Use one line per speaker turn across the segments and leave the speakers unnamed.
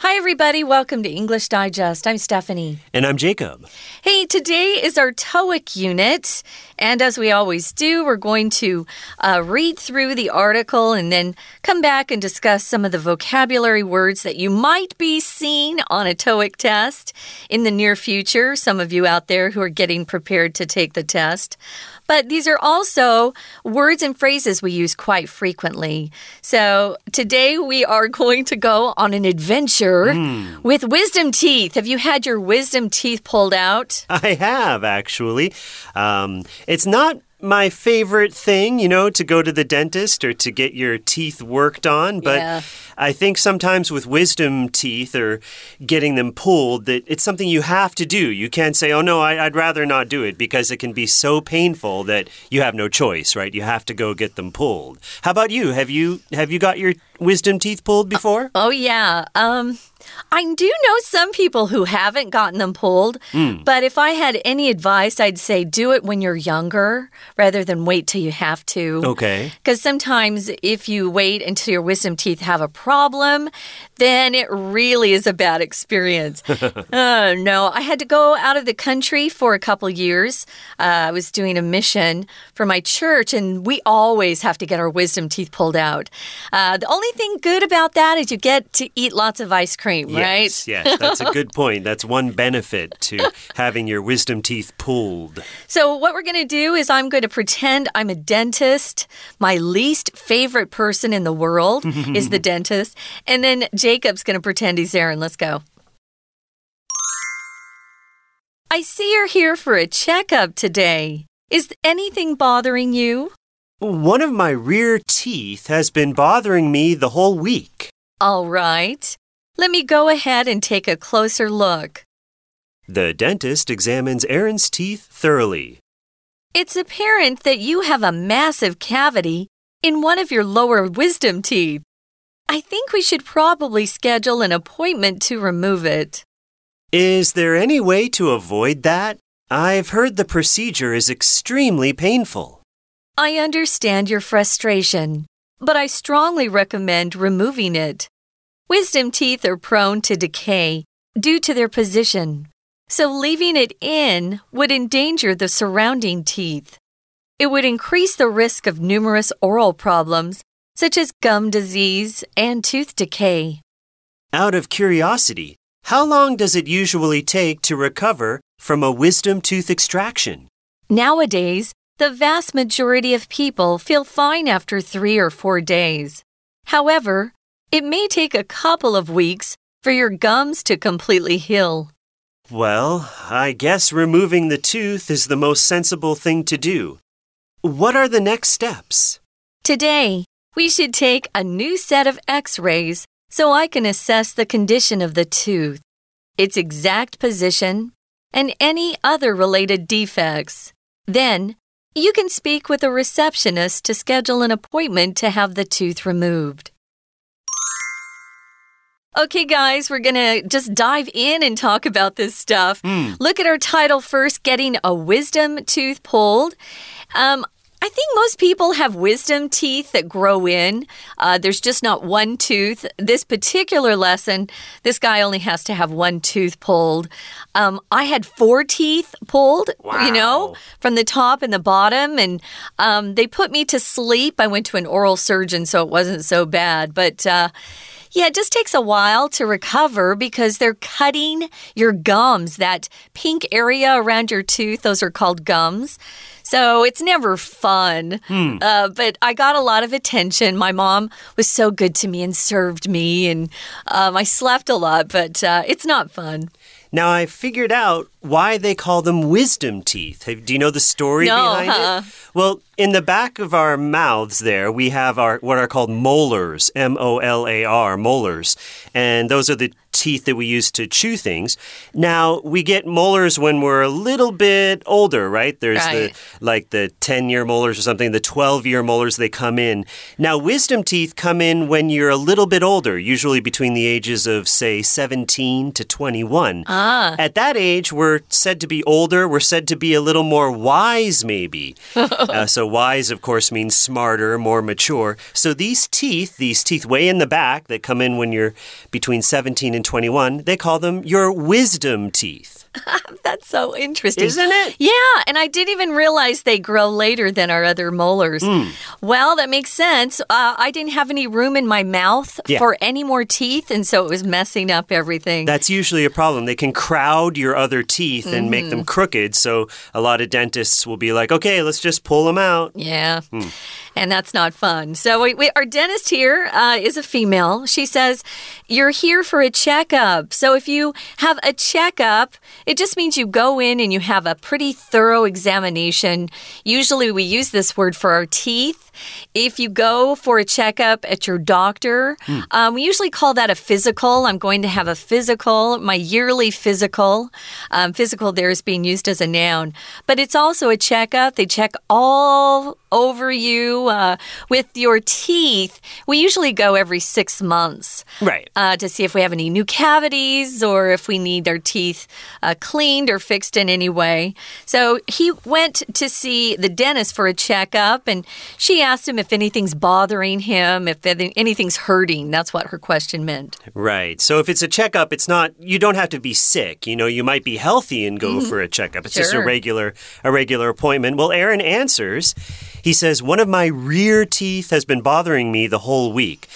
Hi, everybody. Welcome to English Digest. I'm Stephanie.
And I'm Jacob.
Hey, today is our TOEIC unit. And as we always do, we're going to uh, read through the article and then come back and discuss some of the vocabulary words that you might be seeing on a TOEIC test in the near future. Some of you out there who are getting prepared to take the test. But these are also words and phrases we use quite frequently. So today we are going to go on an adventure mm. with wisdom teeth. Have you had your wisdom teeth pulled out?
I have, actually. Um, it's not my favorite thing, you know, to go to the dentist or to get your teeth worked on. But yeah. I think sometimes with wisdom teeth or getting them pulled, that it's something you have to do. You can't say, oh, no, I, would rather not do it because it can be so painful that you have no choice, right? You have to go get them pulled. How about you? Have you have you got your wisdom teeth pulled before?
oh, yeah. Um, I do know some people who haven't gotten them pulled, mm. but if I had any advice, I'd say do it when you're younger rather than wait till you have to.
Okay.
Because sometimes if you wait until your wisdom teeth have a problem, then it really is a bad experience. uh, no, I had to go out of the country for a couple years. Uh, I was doing a mission for my church, and we always have to get our wisdom teeth pulled out. Uh, the only thing good about that is you get to eat lots of ice cream,
yes,
right?
Yes, that's a good point. That's one benefit to having your wisdom teeth pulled.
So, what we're going to do is I'm going to pretend I'm a dentist. My least favorite person in the world is the dentist. And then Jacob's going to pretend he's Aaron. Let's go. I see you're here for a checkup today. Is anything bothering you?
One of my rear teeth has been bothering me the whole week.
All right. Let me go ahead and take a closer look.
The dentist examines Aaron's teeth thoroughly.
It's apparent that you have a massive cavity in one of your lower wisdom teeth. I think we should probably schedule an appointment to remove it.
Is there any way to avoid that? I've heard the procedure is extremely painful.
I understand your frustration, but I strongly recommend removing it. Wisdom teeth are prone to decay due to their position, so leaving it in would endanger the surrounding teeth. It would increase the risk of numerous oral problems such as gum disease and tooth decay.
Out of curiosity, how long does it usually take to recover from a wisdom tooth extraction?
Nowadays, the vast majority of people feel fine after three or four days. However, it may take a couple of weeks for your gums to completely heal.
Well, I guess removing the tooth is the most sensible thing to do. What are the next steps?
Today, we should take a new set of x rays so I can assess the condition of the tooth, its exact position, and any other related defects. Then, you can speak with a receptionist to schedule an appointment to have the tooth removed. Okay, guys, we're gonna just dive in and talk about this stuff. Mm. Look at our title first Getting a Wisdom Tooth Pulled. Um, I think most people have wisdom teeth that grow in. Uh, there's just not one tooth. This particular lesson, this guy only has to have one tooth pulled. Um, I had four teeth pulled, wow. you know, from the top and the bottom, and um, they put me to sleep. I went to an oral surgeon, so it wasn't so bad. But uh, yeah, it just takes a while to recover because they're cutting your gums, that pink area around your tooth. Those are called gums. So it's never fun. Hmm. Uh, but I got a lot of attention. My mom was so good to me and served me, and um, I slept a lot, but uh, it's not fun.
Now I figured out why they call them wisdom teeth. Do you know the story
no,
behind
huh?
it? Uh-uh. Well, in the back of our mouths there, we have our what are called molars, M O L A R, molars. And those are the teeth that we use to chew things. Now, we get molars when we're a little bit older, right? There's
right.
the like the 10-year molars or something, the 12-year molars they come in. Now, wisdom teeth come in when you're a little bit older, usually between the ages of say 17 to 21.
Ah.
At that age, we're said to be older, we're said to be a little more wise maybe. uh, so wise of course means smarter, more mature. So these teeth, these teeth way in the back that come in when you're between 17 and 21, they call them your wisdom teeth.
That's so interesting.
Isn't it?
Yeah, and I didn't even realize they grow later than our other molars. Mm. Well, that makes sense. Uh, I didn't have any room in my mouth yeah. for any more teeth, and so it was messing up everything.
That's usually a problem. They can crowd your other teeth and mm -hmm. make them mm-hmm. crooked, so a lot of dentists will be like, okay, let's just pull them out.
Yeah. Mm and that's not fun. So, we, we, our dentist here uh, is a female. She says, You're here for a checkup. So, if you have a checkup, it just means you go in and you have a pretty thorough examination. Usually, we use this word for our teeth. If you go for a checkup at your doctor, mm. um, we usually call that a physical. I'm going to have a physical, my yearly physical. Um, physical there is being used as a noun, but it's also a checkup. They check all over you uh, with your teeth. We usually go every six months,
right,
uh, to see if we have any new cavities or if we need our teeth uh, cleaned or fixed in any way. So he went to see the dentist for a checkup, and she asked him if anything's bothering him, if anything's hurting. That's what her question meant.
Right. So if it's a checkup, it's not, you don't have to be sick. You know, you might be healthy and go mm -hmm. for a checkup. It's sure. just a regular, a regular appointment. Well, Aaron answers. He says, One of my rear teeth has been bothering me the whole week.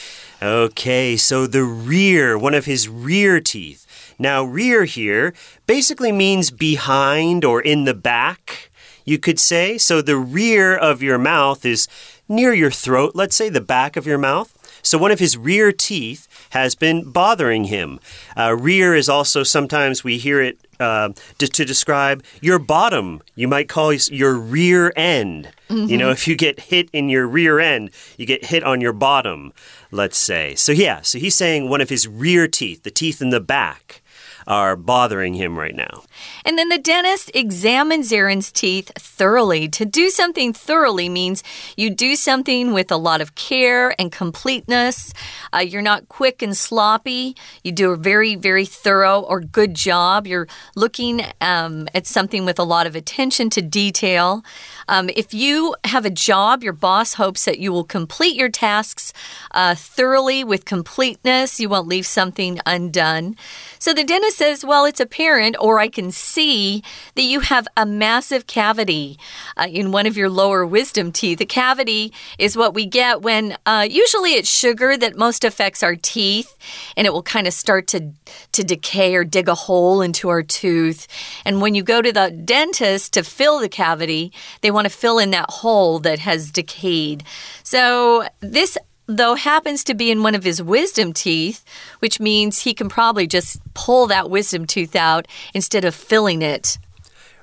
Okay, so the rear, one of his rear teeth. Now, rear here basically means behind or in the back you could say. So the rear of your mouth is near your throat, let's say the back of your mouth. So one of his rear teeth has been bothering him. Uh, rear is also sometimes we hear it uh, to, to, describe your bottom. You might call your rear end. Mm -hmm. You know, mm-hmm. if you get hit in your rear end, you get hit on your bottom, let's say. So, yeah, so he's saying one of his rear teeth, the teeth in the back are bothering him right now.
And then the dentist examines Aaron's teeth thoroughly. To do something thoroughly means you do something with a lot of care and completeness. Uh, you're not quick and sloppy. You do a very, very thorough or good job. You're looking um, at something with a lot of attention to detail. Um, if you have a job, your boss hopes that you will complete your tasks uh, thoroughly with completeness. You won't leave something undone. So the dentist says, Well, it's apparent, or I can see that you have a massive cavity uh, in one of your lower wisdom teeth. A cavity is what we get when uh, usually it's sugar that most affects our teeth, and it will kind of start to, to decay or dig a hole into our tooth. And when you go to the dentist to fill the cavity, they want to fill in that hole that has decayed. So this though happens to be in one of his wisdom teeth, which means he can probably just pull that wisdom tooth out instead of filling it.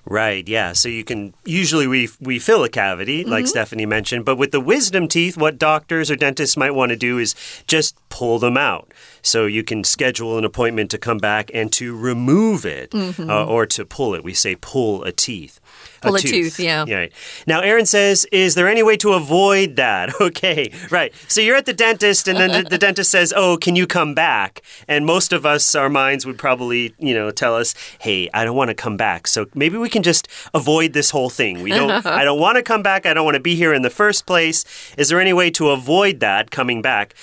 Right, yeah. So you can usually we we fill a cavity, like mm -hmm. Stephanie mentioned, but with the wisdom teeth, what doctors or dentists might want to do is just pull them out. So you can schedule an appointment to come back and to remove it mm -hmm. uh, or to pull it. We say pull a teeth.
Pull a, a tooth. tooth. yeah.
Right. Now, Aaron says, Is there any way to avoid that? Okay, right. So you're at the dentist, and then the, the, dentist says, Oh, can you come back? And most of us, our minds would probably, you know, tell us, Hey, I don't want to come back. So maybe we can just avoid this whole thing. We don't, I don't want to come back. I don't want to be here in the first place. Is there any way to avoid that coming back?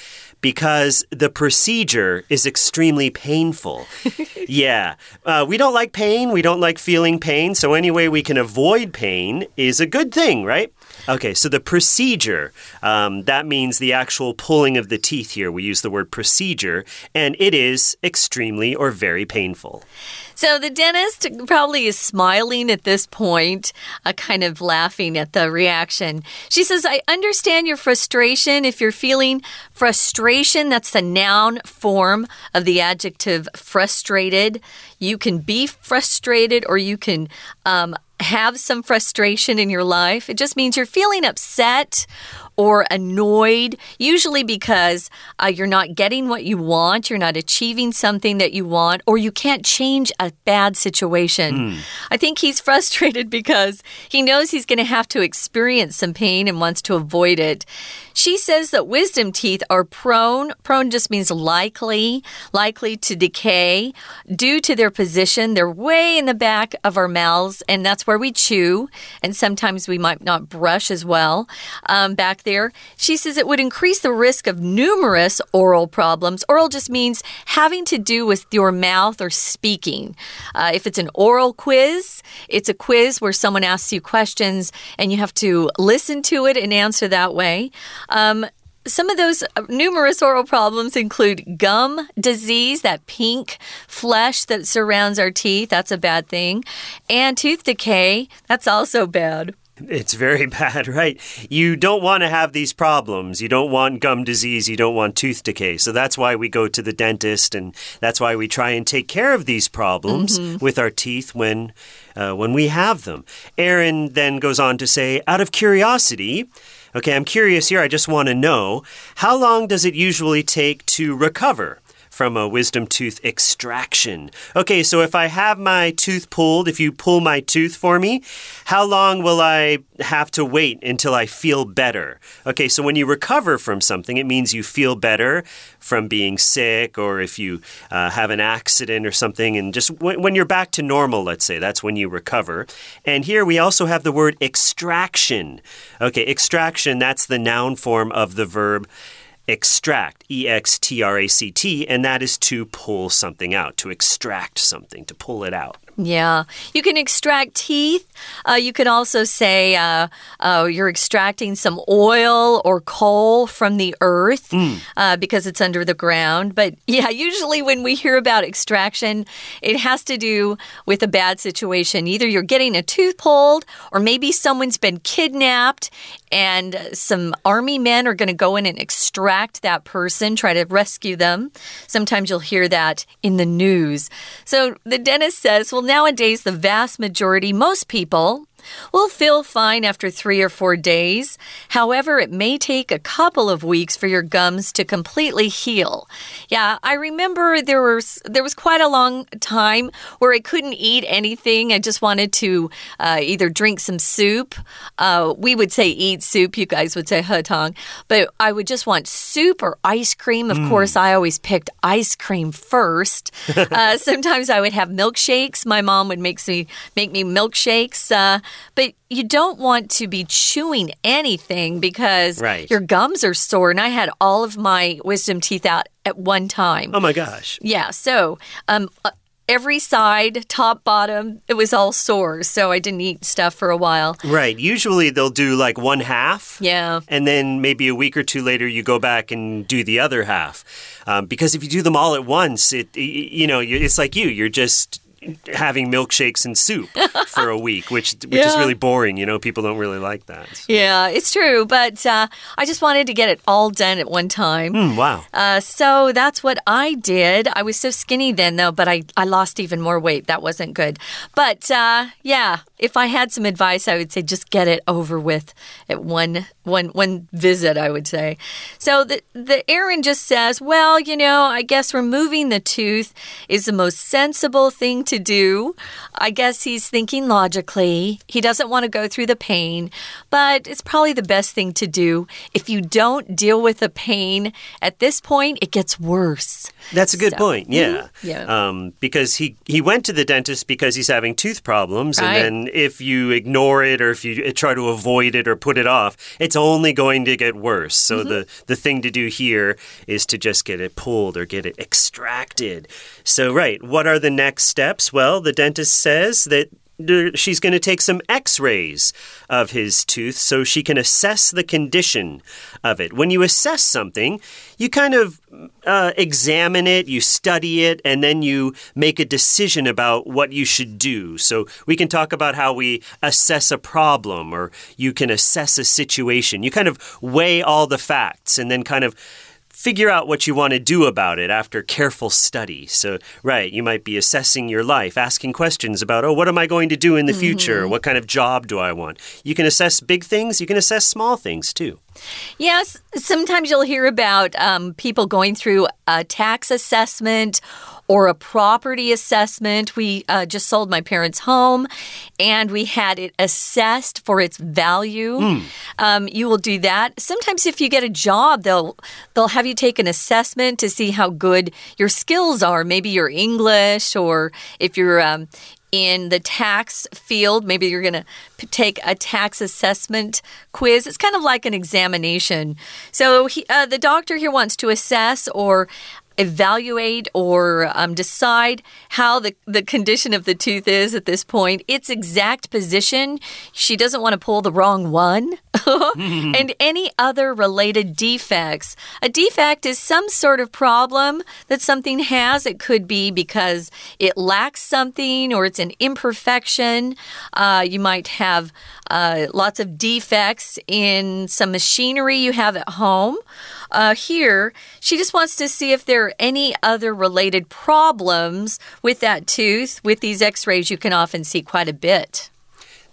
Because the procedure is extremely painful. yeah. Uh, we don't like pain. We don't like feeling pain. So, any way we can avoid pain is a good thing, right? Okay, so the procedure, um, that means the actual pulling of the teeth here. We use the word procedure, and it is extremely or very painful.
So the dentist probably is smiling at this point, uh, kind of laughing at the reaction. She says, I understand your frustration. If you're feeling frustration, that's the noun form of the adjective frustrated. You can be frustrated or you can um, have some frustration in your life. It just means you're feeling upset or annoyed, usually because uh, you're not getting what you want, you're not achieving something that you want, or you can't change a bad situation. Mm. I think he's frustrated because he knows he's going to have to experience some pain and wants to avoid it. She says that wisdom teeth are prone, prone just means likely, likely to decay due to their position. They're way in the back of our mouths, and that's where we chew, and sometimes we might not brush as well. Um, back there. She says it would increase the risk of numerous oral problems. Oral just means having to do with your mouth or speaking. Uh, if it's an oral quiz, it's a quiz where someone asks you questions and you have to listen to it and answer that way. Um, some of those numerous oral problems include gum disease, that pink flesh that surrounds our teeth. That's a bad thing. And tooth decay. That's also bad.
It's very bad, right? You don't want to have these problems. You don't want gum disease. You don't want tooth decay. So that's why we go to the dentist, and that's why we try and take care of these problems mm -hmm. with our teeth when, uh, when we have them. Aaron then goes on to say, out of curiosity, Okay, I'm curious here. I just want to know how long does it usually take to recover? From a wisdom tooth extraction. Okay, so if I have my tooth pulled, if you pull my tooth for me, how long will I have to wait until I feel better? Okay, so when you recover from something, it means you feel better from being sick or if you uh, have an accident or something, and just when, when you're back to normal, let's say, that's when you recover. And here we also have the word extraction. Okay, extraction, that's the noun form of the verb extract, E X T R A C T, and that is to pull something out, to extract something, to pull it out.
Yeah. You can extract teeth. Uh, you could also say uh, uh, you're extracting some oil or coal from the earth mm. because it's under the ground. But yeah, usually when we hear about extraction, it has to do with a bad situation. Either you're getting a tooth pulled, or maybe someone's been kidnapped and some army men are going to go in and extract that person, try to rescue them. Sometimes you'll hear that in the news. So the dentist says, well, nowadays, the vast majority, most people, will feel fine after three or four days. However, it may take a couple of weeks for your gums to completely heal. Yeah, I remember there was there was quite a long time where I couldn't eat anything. I just wanted to uh, either drink some soup. Uh, we would say eat soup. You guys would say hutong, but I would just want soup or ice cream. Of mm. course, I always picked ice cream first. uh, sometimes I would have milkshakes. My mom would make me make me milkshakes. Uh, but you don't want to be chewing anything because right. your gums are sore. And I had all of my wisdom teeth out at one time.
Oh my gosh.
Yeah. So, um, uh, every side, top, bottom, it was all sore. So I didn't eat stuff for a while.
Right. Usually they'll do like one half.
Yeah.
And then maybe a week or two later, you go back and do the other half. Um, because if you do them all at once, it, you know, it's like you, you're just having milkshakes and soup for a week, which which yeah. is really boring. You know, people don't really like that.
So. Yeah, it's true. But uh, I just wanted to get it all done at one time.
Mm, wow.
Uh, so that's what I did. I was so skinny then, though, but I, I lost even more weight. That wasn't good. But uh, yeah, if I had some advice, I would say just get it over with at one one one visit. I would say. So the the Aaron just says, well, you know, I guess removing the tooth is the most sensible thing to do. I guess he's thinking logically. He doesn't want to go through the pain, but it's probably the best thing to do. If you don't deal with the pain at this point, it gets worse.
That's a good so, point. Yeah.
Mm -hmm. Yeah.
Um, because he he went to the dentist because he's having tooth problems, right. and then if you ignore it or if you try to avoid it or put it off, it's only going to get worse. So mm -hmm. the the thing to do here is to just get it pulled or get it extracted. So right, what are the next steps? Well, the dentist says that she's going to take some x rays of his tooth so she can assess the condition of it. When you assess something, you kind of uh, examine it, you study it, and then you make a decision about what you should do. So we can talk about how we assess a problem or you can assess a situation. You kind of weigh all the facts and then kind of figure out what you want to do about it after careful study. So, right, you might be assessing your life, asking questions about, oh, what am I going to do in the mm -hmm. future? What kind of job do I want? You can assess big things, you can assess small things too.
Yes, sometimes you'll hear about um, people going through a tax assessment or a property assessment. We uh, just sold my parents' home and we had it assessed for its value. Mm. Um, you will do that. Sometimes, if you get a job, they'll they'll have you take an assessment to see how good your skills are. Maybe your English, or if you're um, in the tax field. Maybe you're going to take a tax assessment quiz. It's kind of like an examination. So he, uh, the doctor here wants to assess or evaluate or um, decide how the, the condition of the tooth is at this point, its exact position. She doesn't want to pull the wrong one. and any other related defects. A defect is some sort of problem that something has. It could be because it lacks something or it's an imperfection. Uh, you might have uh, lots of defects in some machinery you have at home. Uh, here, she just wants to see if there are any other related problems with that tooth. With these x rays, you can often see quite a bit.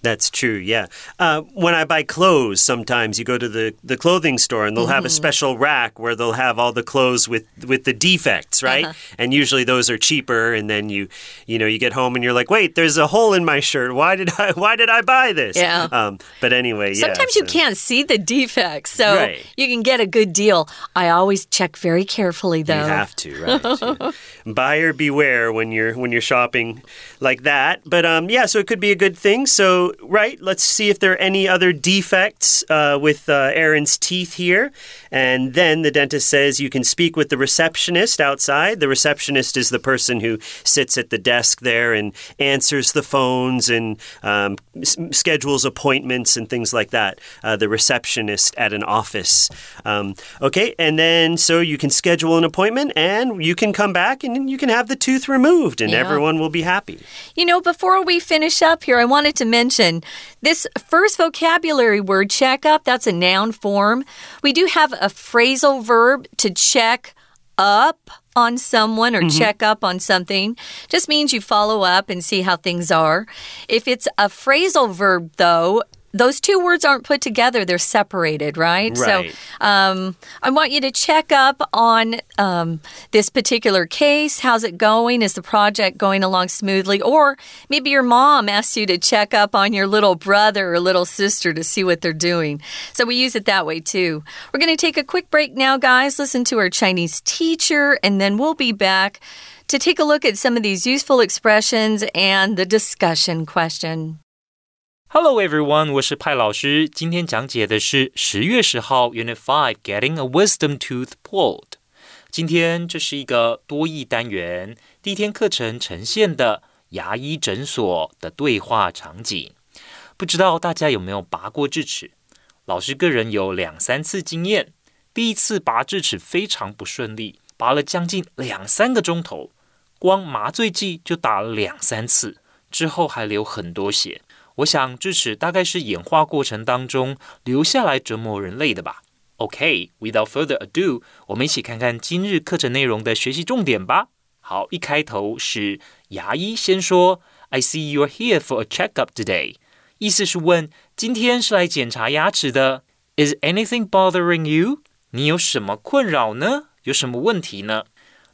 That's true, yeah. Uh, when I buy clothes, sometimes you go to the, the clothing store and they'll mm -hmm. have a mm-hmm. special rack where they'll have all the clothes with, with the defects, right? Uh -huh. And usually those are cheaper. And then you you know you get home and you're like, wait, there's a hole in my shirt. Why did I why did I buy this?
Yeah.
Um, but anyway,
yeah. Sometimes so. you can't see the defects, so right. you can get a good deal. I always check very carefully, though.
You have to, right? yeah. Buyer beware when you're when you're shopping like that. But um, yeah, so it could be a good thing. So right, let's see if there are any other defects uh, with uh, Aaron's teeth here. And then the dentist says you can speak with the receptionist outside. The receptionist is the person who sits at the desk there and answers the phones and um, schedules appointments and things like that. Uh, the receptionist at an office. Um, okay, and then so you can schedule an appointment and you can come back and you can have the tooth removed and yeah. everyone will be happy.
You know, before we finish up here, I wanted to mention this first vocabulary word, check up, that's a noun form. We do have a phrasal verb to check up on someone or mm -hmm. check up on something just means you follow up and see how things are. If it's a phrasal verb, though, those two words aren't put together, they're separated, right?
right.
So um, I want you to check up on um, this particular case. How's it going? Is the project going along smoothly? Or maybe your mom asks you to check up on your little brother or little sister to see what they're doing. So we use it that way too. We're going to take a quick break now, guys. Listen to our Chinese teacher, and then we'll be back to take a look at some of these useful expressions and the discussion question.
Hello everyone，我是派老师。今天讲解的是十月十号 Unit Five Getting a Wisdom Tooth Pulled。今天这是一个多义单元，第一天课程呈现的牙医诊所的对话场景。不知道大家有没有拔过智齿？老师个人有两三次经验。第一次拔智齿非常不顺利，拔了将近两三个钟头，光麻醉剂就打了两三次，之后还流很多血。我想，智齿大概是演化过程当中留下来折磨人类的吧。OK，without further ado，我们一起看看今日课程内容的学习重点吧。好，一开头是牙医先说：“I see you're here for a checkup today。”意思是问今天是来检查牙齿的。Is anything bothering you？你有什么困扰呢？有什么问题呢？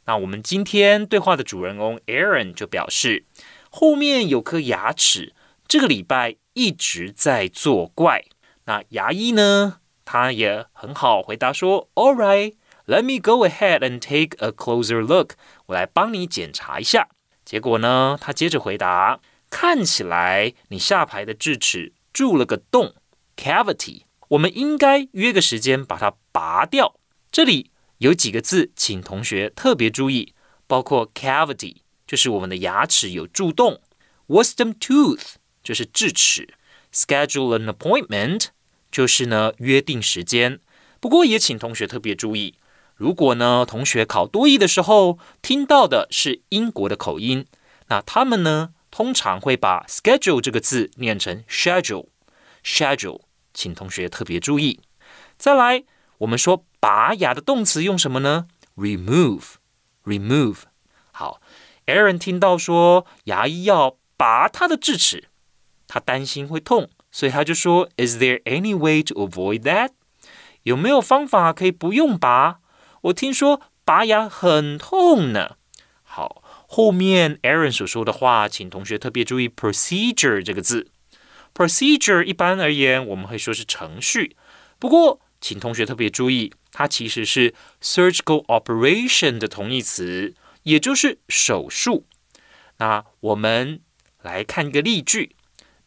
那我们今天对话的主人公 Aaron 就表示，后面有颗牙齿。这个礼拜一直在作怪。那牙医呢？他也很好回答说：“All right, let me go ahead and take a closer look。我来帮你检查一下。”结果呢，他接着回答：“看起来你下排的智齿蛀了个洞，cavity。我们应该约个时间把它拔掉。”这里有几个字，请同学特别注意，包括 cavity，就是我们的牙齿有蛀洞；wisdom tooth。就是智齿，schedule an appointment 就是呢约定时间。不过也请同学特别注意，如果呢同学考多译的时候听到的是英国的口音，那他们呢通常会把 schedule 这个字念成 schedule，schedule，请同学特别注意。再来，我们说拔牙的动词用什么呢？remove，remove。好，Aaron 听到说牙医要拔他的智齿。他担心会痛，所以他就说：“Is there any way to avoid that？有没有方法可以不用拔？我听说拔牙很痛呢。”好，后面 Aaron 所说的话，请同学特别注意 “procedure” 这个字。procedure 一般而言，我们会说是程序。不过，请同学特别注意，它其实是 surgical operation 的同义词，也就是手术。那我们来看一个例句。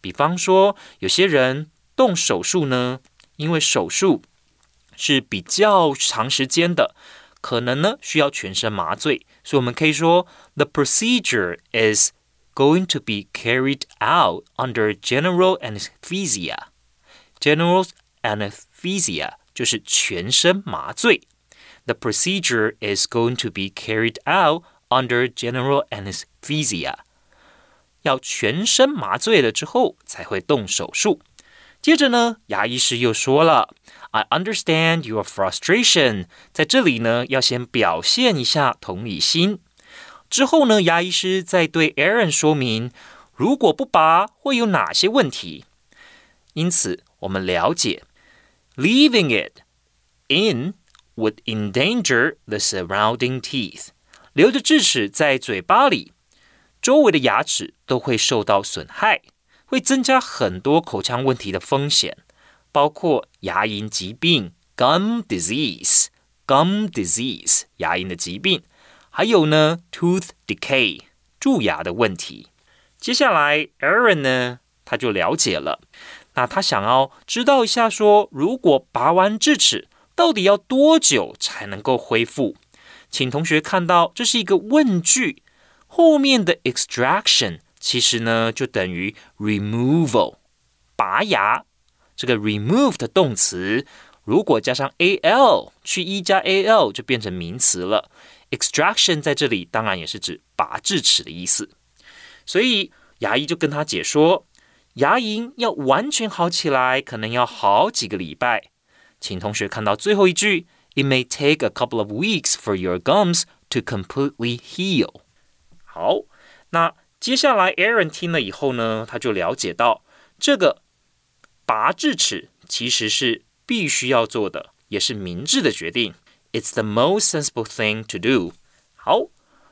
比方说，有些人动手术呢，因为手术是比较长时间的，可能呢需要全身麻醉，所以我们可以说，The procedure is going to be carried out under general anesthesia. General anesthesia 就是全身麻醉。The procedure is going to be carried out under general anesthesia. 要全身麻醉了之后才会动手术。接着呢，牙医师又说了：“I understand your frustration。”在这里呢，要先表现一下同理心。之后呢，牙医师再对 Aaron 说明，如果不拔会有哪些问题。因此，我们了解，leaving it in would endanger the surrounding teeth。留着智齿在嘴巴里。周围的牙齿都会受到损害，会增加很多口腔问题的风险，包括牙龈疾病 （gum disease），gum disease 牙龈的疾病，还有呢 tooth decay 蛀牙的问题。接下来，Aaron 呢，他就了解了，那他想要知道一下，说如果拔完智齿，到底要多久才能够恢复？请同学看到，这是一个问句。后面的 extraction 其实呢就等于 removal，拔牙。这个 remove 的动词如果加上 al 去一加 al 就变成名词了。extraction 在这里当然也是指拔智齿的意思。所以牙医就跟他解说，牙龈要完全好起来，可能要好几个礼拜。请同学看到最后一句，It may take a couple of weeks for your gums to completely heal。 好，那接下来 Aaron 听了以后呢，他就了解到这个拔智齿其实是必须要做的，也是明智的决定。It's the most sensible thing to do。好，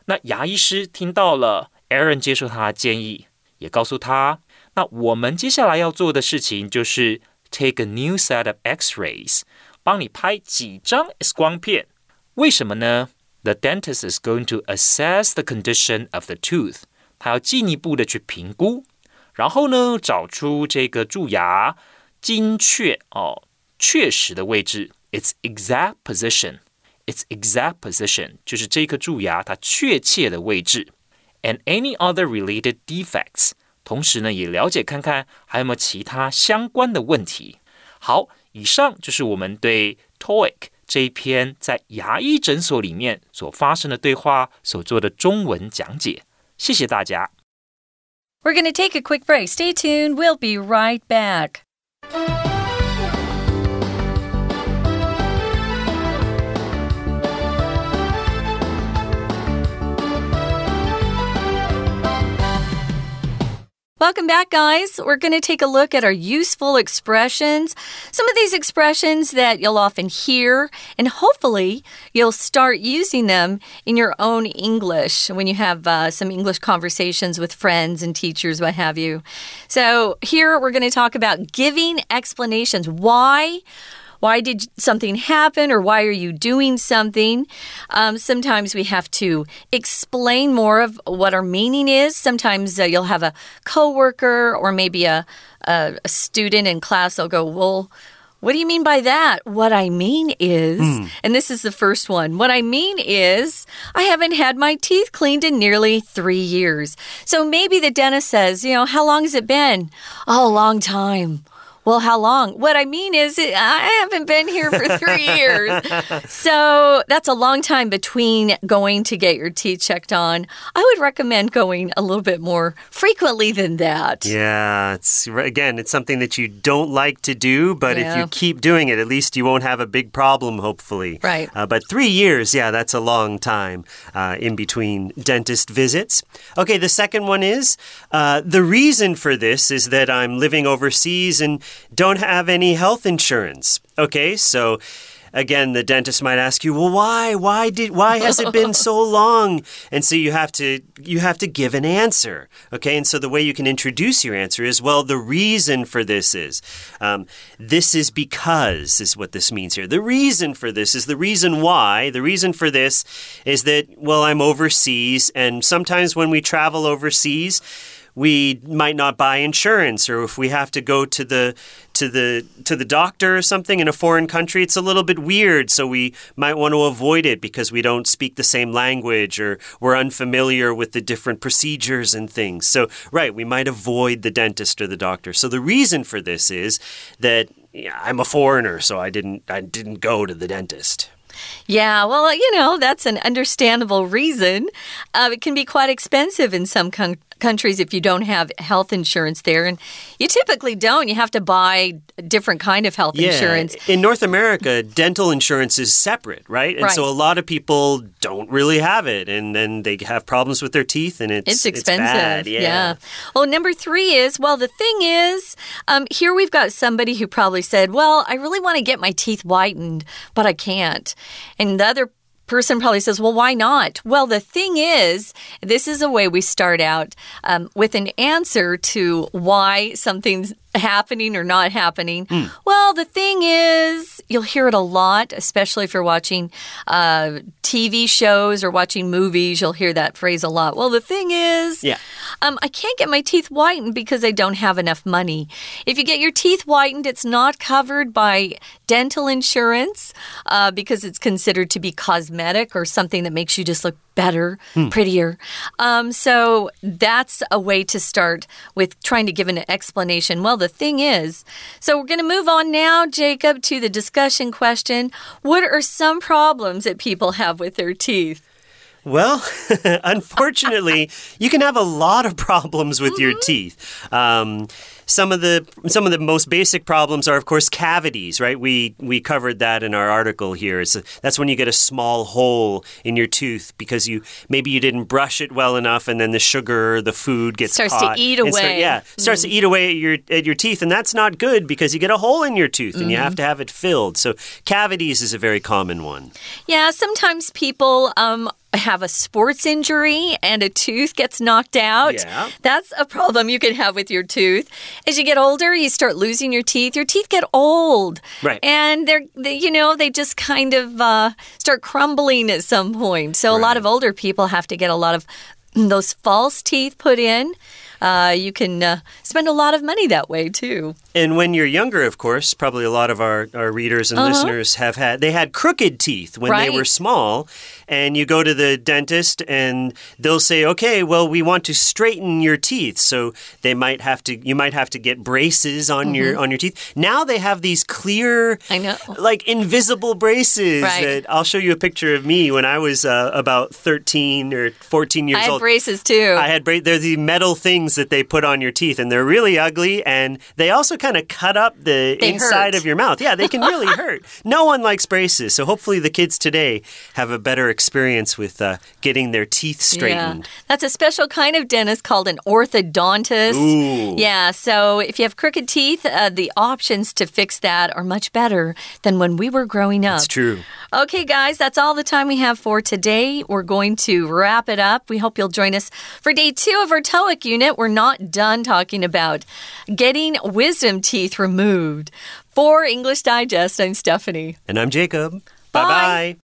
那牙医师听到了 Aaron 接受他的建议，也告诉他，那我们接下来要做的事情就是 take a new set of X-rays，帮你拍几张 X 光片。为什么呢 ？The dentist is going to assess the condition of the tooth。他要进一步的去评估，然后呢，找出这个蛀牙精确哦、确实的位置，its exact position。its exact position 就是这颗蛀牙它确切的位置，and any other related defects。同时呢，也了解看看还有没有其他相关的问题。好，以上就是我们对 TOEIC。 这一篇在牙医诊所里面所发生的对话所做的中文讲解，谢谢大家。
We're going to take a quick break. Stay tuned. We'll be right back. Welcome back, guys. We're going to take a look at our useful expressions. Some of these expressions that you'll often hear, and hopefully you'll start using them in your own English when you have uh, some English conversations with friends and teachers, what have you. So, here we're going to talk about giving explanations. Why? Why did something happen or why are you doing something? Um, sometimes we have to explain more of what our meaning is. Sometimes uh, you'll have a coworker or maybe a, a, a student in class. They'll go, Well, what do you mean by that? What I mean is, mm. and this is the first one. What I mean is, I haven't had my teeth cleaned in nearly three years. So maybe the dentist says, you know, how long has it been? Oh, a long time. Well, how long? What I mean is, I haven't been here for three years. So that's a long time between going to get your teeth checked on. I would recommend going a little bit more frequently than that.
Yeah, it's again, it's something that you don't like to do, but yeah. if you keep doing it, at least you won't have a big problem, hopefully.
Right.
Uh, but three years, yeah, that's a long time uh, in between dentist visits. Okay, the second one is uh, the reason for this is that I'm living overseas and don't have any health insurance. Okay, so again the dentist might ask you well why? Why did why has it been so long? And so you have to you have to give an answer. Okay and so the way you can introduce your answer is well the reason for this is um, this is because is what this means here. The reason for this is the reason why the reason for this is that well i'm overseas and sometimes when we travel overseas we might not buy insurance or if we have to go to the to the to the doctor or something in a foreign country it's a little bit weird. So we might want to avoid it because we don't speak the same language or we're unfamiliar with the different procedures and things. So right we might avoid the dentist or the doctor. So the reason for this is that yeah, I'm a foreigner so I didn't I didn't go to the dentist.
Yeah, well, you know, that's an understandable reason. Uh, it can be quite expensive in some countries if you don't have health insurance there and you typically don't you have to buy a different kind of health
yeah.
insurance
in north america dental insurance is separate right and
right.
so a lot of people don't really have it and then they have problems with their teeth and it's
it's expensive
it's yeah.
yeah. well number three is well the thing is um, here we've got somebody who probably said well i really want to get my teeth whitened but i can't and the other person probably says, well, why not? Well, the thing is, this is a way we start out um, with an answer to why something's happening or not happening. Mm. Well, the thing is, you'll hear it a lot, especially if you're watching uh, TV shows or watching movies. You'll hear that phrase a lot. Well, the thing is,
yeah.
Um, I can't get my teeth whitened because I don't have enough money. If you get your teeth whitened, it's not covered by dental insurance uh, because it's considered to be cosmetic or something that makes you just look better, hmm. prettier. Um, so that's a way to start with trying to give an explanation. Well, the thing is, so we're going to move on now, Jacob, to the discussion question. What are some problems that people have with their teeth?
Well, unfortunately, you can have a lot of problems with mm -hmm. your mm-hmm. teeth. Um, some of the some of the most basic problems are, of course, cavities. Right? We we covered that in our article here. It's a, that's when you get a small hole in your tooth because you maybe you didn't brush it well enough, and then the sugar, the food gets
starts to eat away.
Start, yeah, starts mm. to eat away at your at your teeth, and that's not good because you get a hole in your tooth, and mm. you have mm-hmm. to have it filled. So cavities is a very common one.
Yeah, sometimes people um, have a sports injury and a tooth gets knocked out.
Yeah.
That's a problem you can have with your tooth. As you get older, you start losing your teeth. Your teeth get old.
Right.
And they're, they, you know, they just kind of uh, start crumbling at some point. So right. a lot of older people have to get a lot of those false teeth put in uh, you can uh, spend a lot of money that way too.
And when you're younger, of course, probably a lot of our, our readers and uh -huh. listeners have had, they had crooked teeth when right. they were small. And you go to the dentist and they'll say, okay, well, we want to straighten your teeth. So they might have to, you might have to get braces on mm -hmm. your, mm-hmm. on your teeth. Now they have these clear,
I know,
like invisible braces
right.
that I'll show you a picture of me when I was uh, about 13 or 14 years old.
I had
old.
braces too.
I had braces. They're the metal things that they put on your teeth, and they're really ugly. And they also kind of cut up the
they
inside
hurt.
of your mouth. Yeah, they can really hurt. No one likes braces. So hopefully the kids today have a better experience with uh, getting their teeth straightened.
Yeah. That's a special kind of dentist called an orthodontist.
Ooh.
Yeah, so if you have crooked teeth, uh, the options to fix that are much better than when we were growing up.
That's true.
Okay, guys, that's all the time we have for today. We're going to wrap it up. We hope you'll join us for day two of our TOEIC unit. We're not done talking about getting wisdom teeth removed. For English Digest, I'm Stephanie.
And I'm Jacob. Bye bye.